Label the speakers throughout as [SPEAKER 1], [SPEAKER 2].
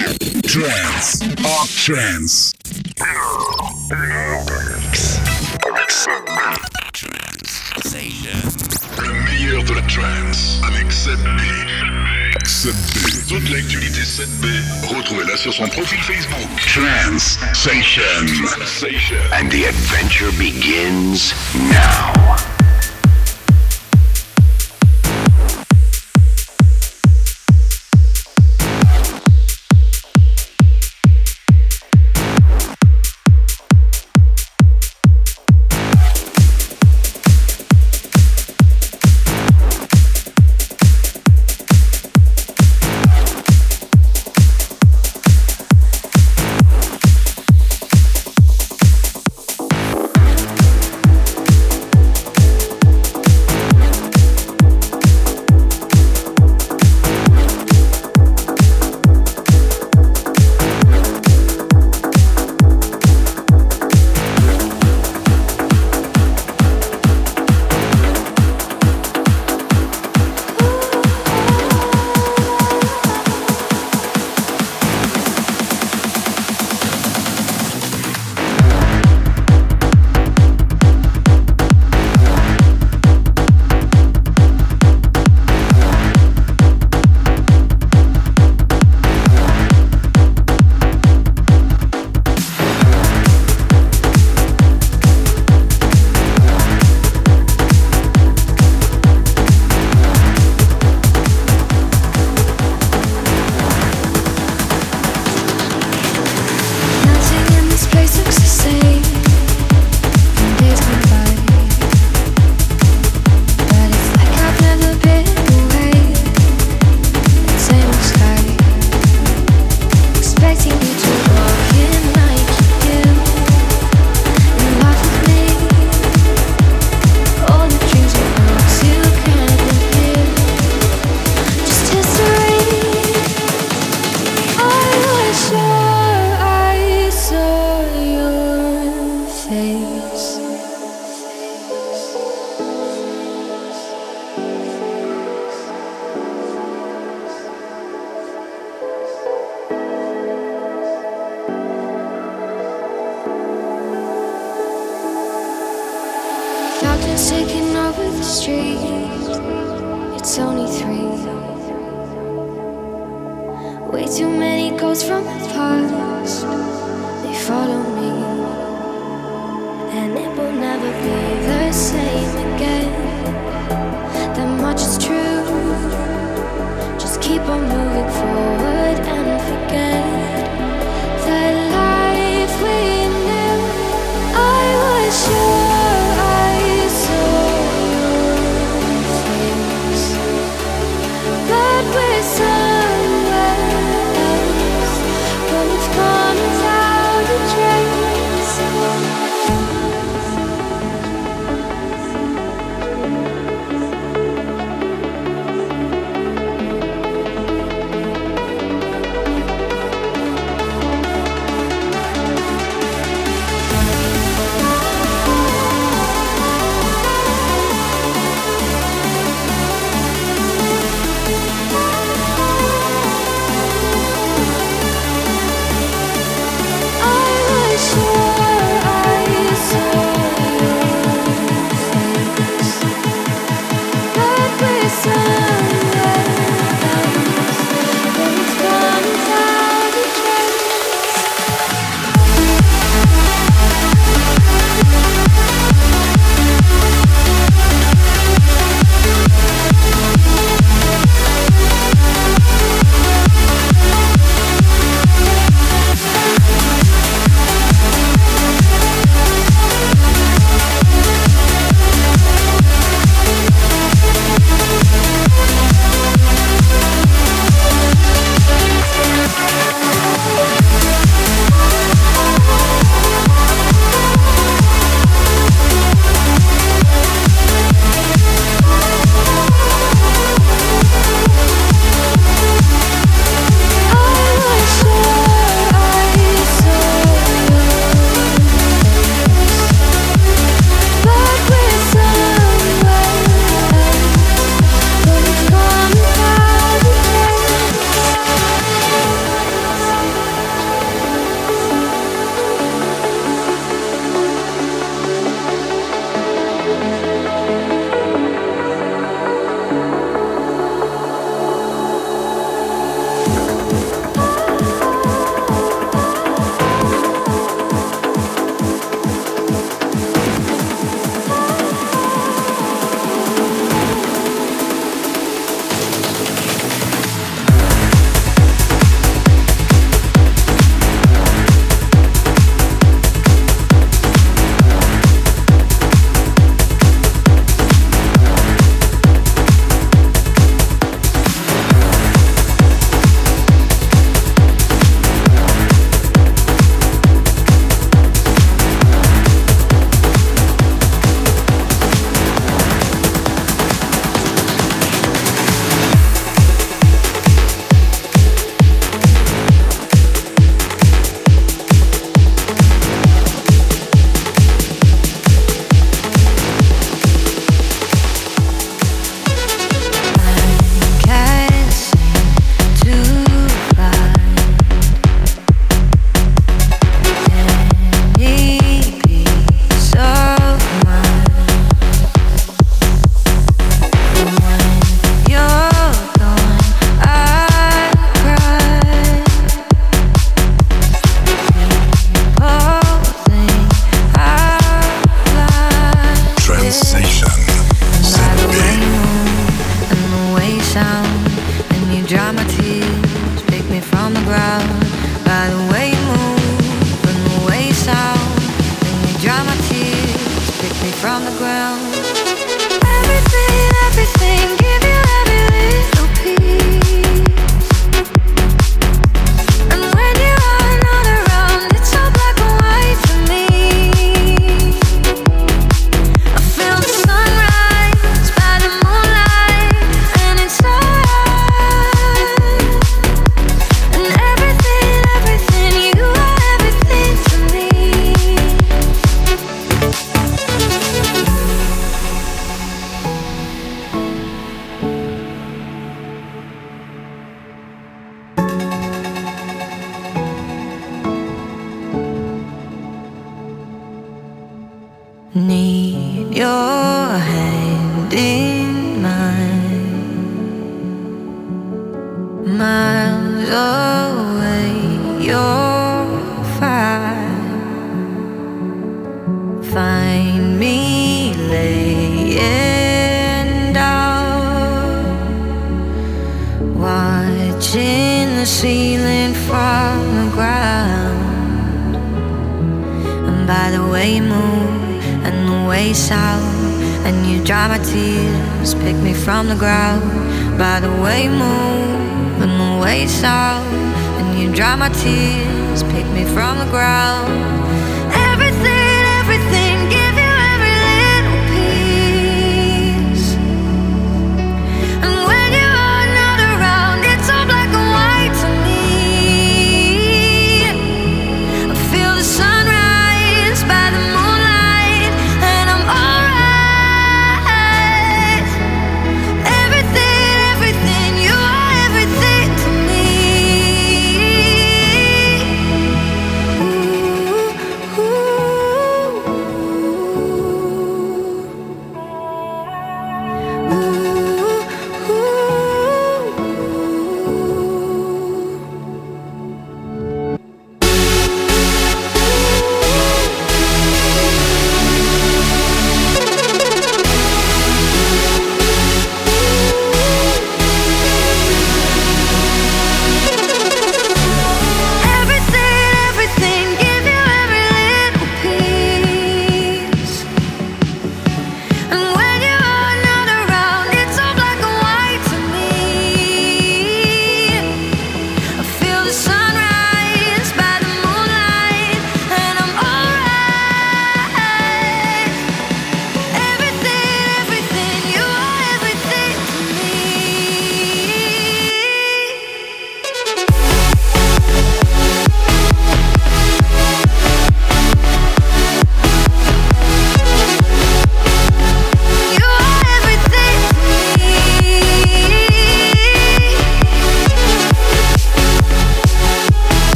[SPEAKER 1] Trans. Up Trans.
[SPEAKER 2] Le meilleur de la trance avec 7B.
[SPEAKER 1] 7B.
[SPEAKER 2] Toute l'actualité 7B, retrouvez-la sur son profil Facebook.
[SPEAKER 1] Trans Station.
[SPEAKER 3] And the adventure begins now.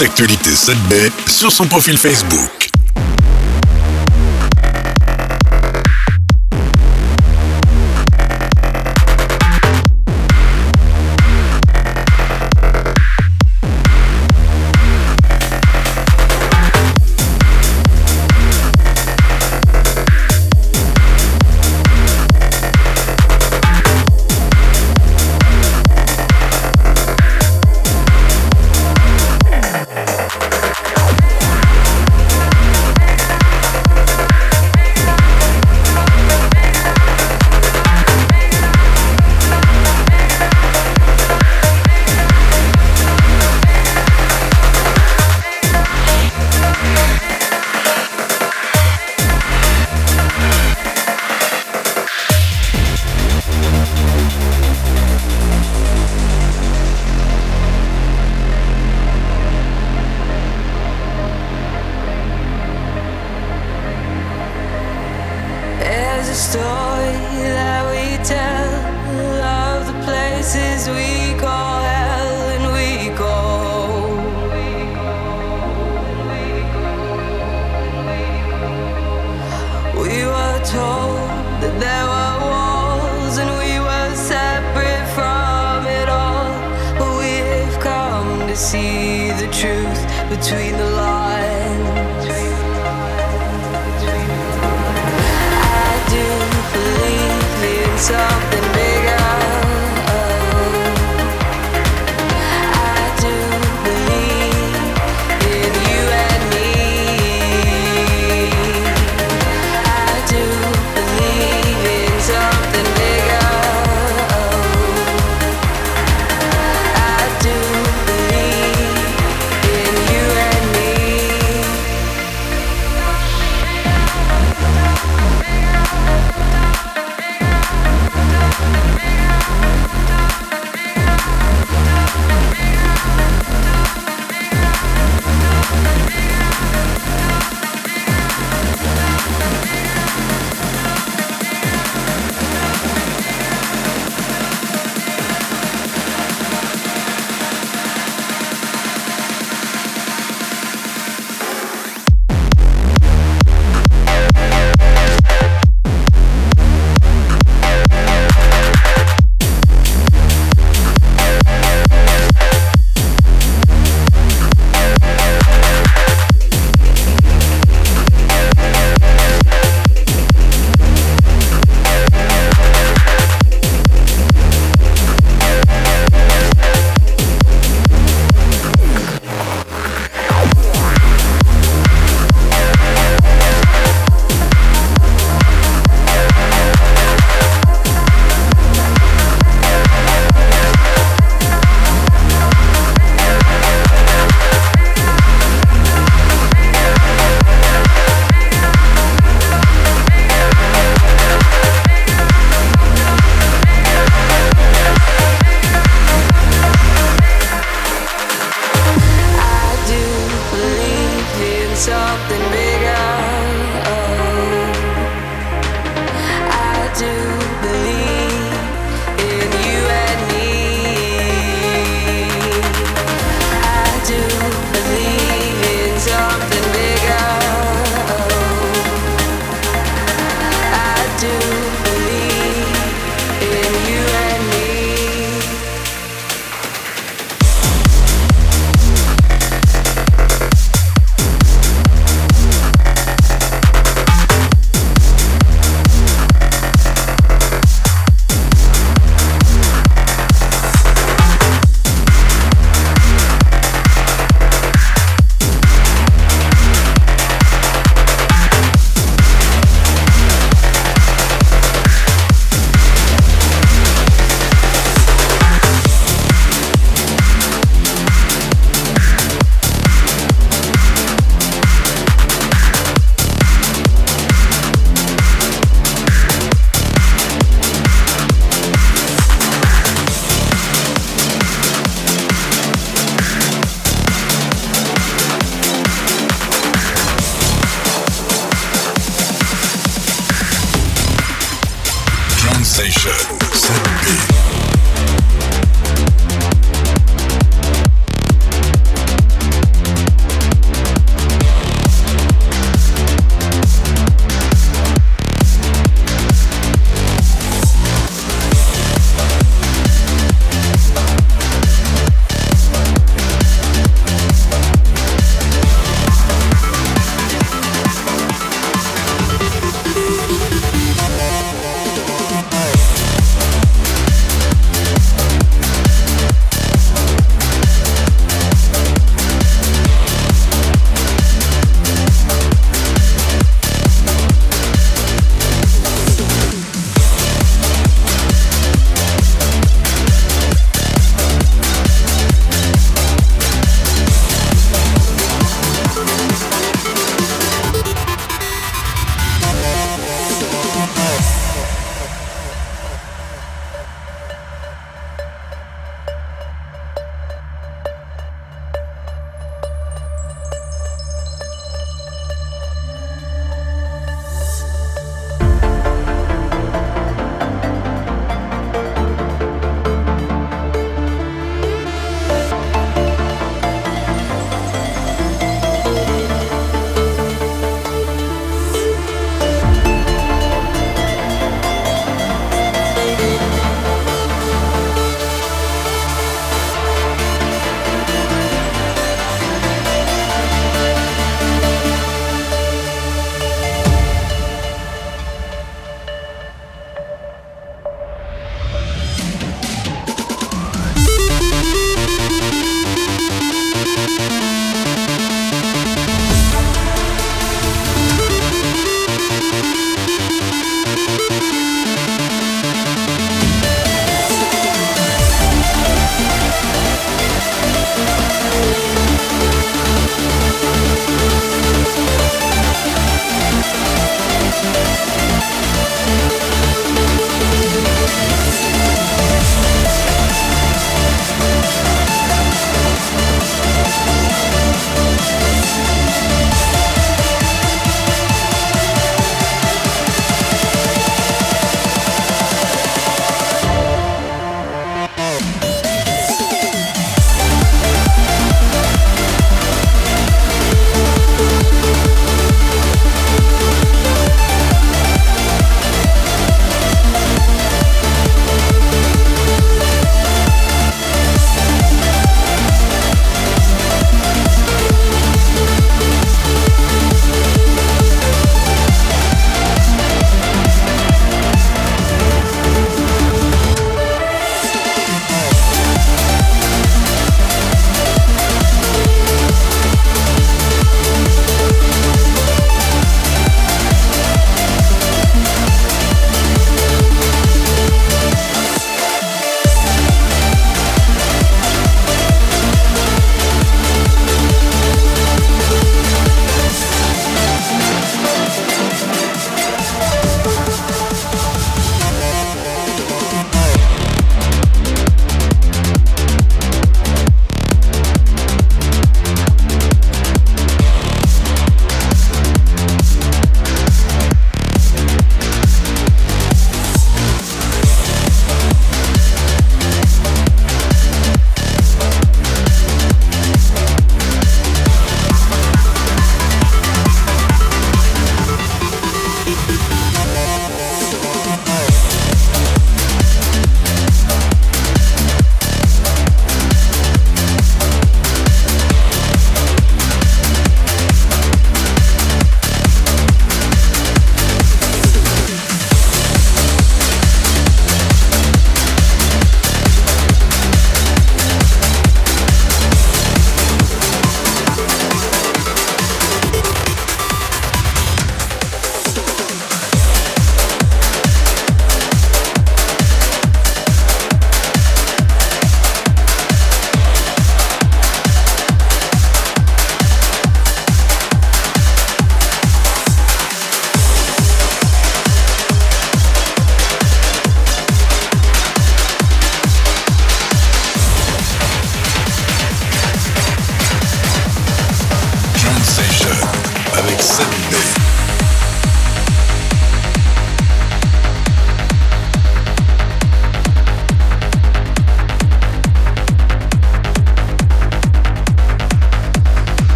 [SPEAKER 1] L'actualité 7B sur son profil Facebook.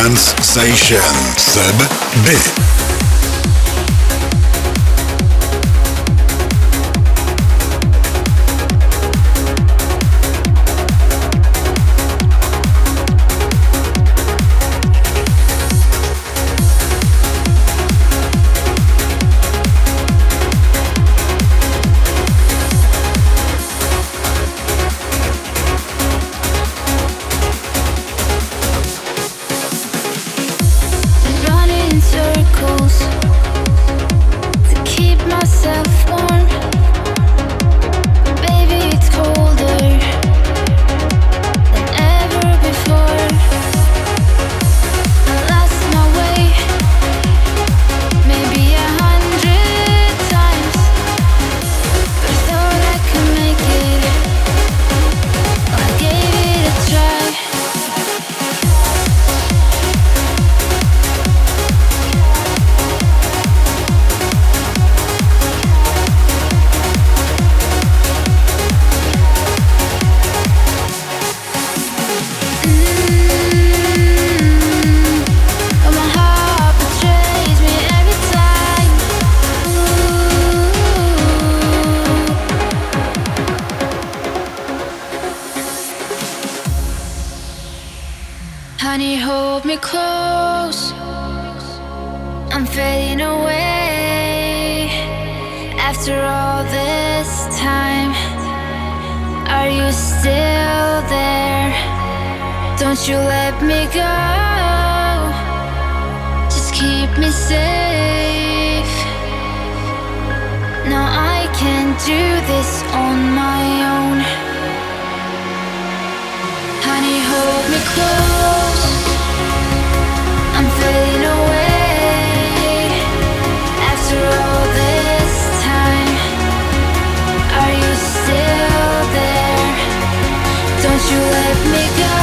[SPEAKER 2] Sensation Seb B.
[SPEAKER 3] Me safe. Now I can't do this on my own. Honey, hold me close. I'm fading away. After all this time, are you still there? Don't you let me go.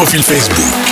[SPEAKER 4] Perfil Facebook.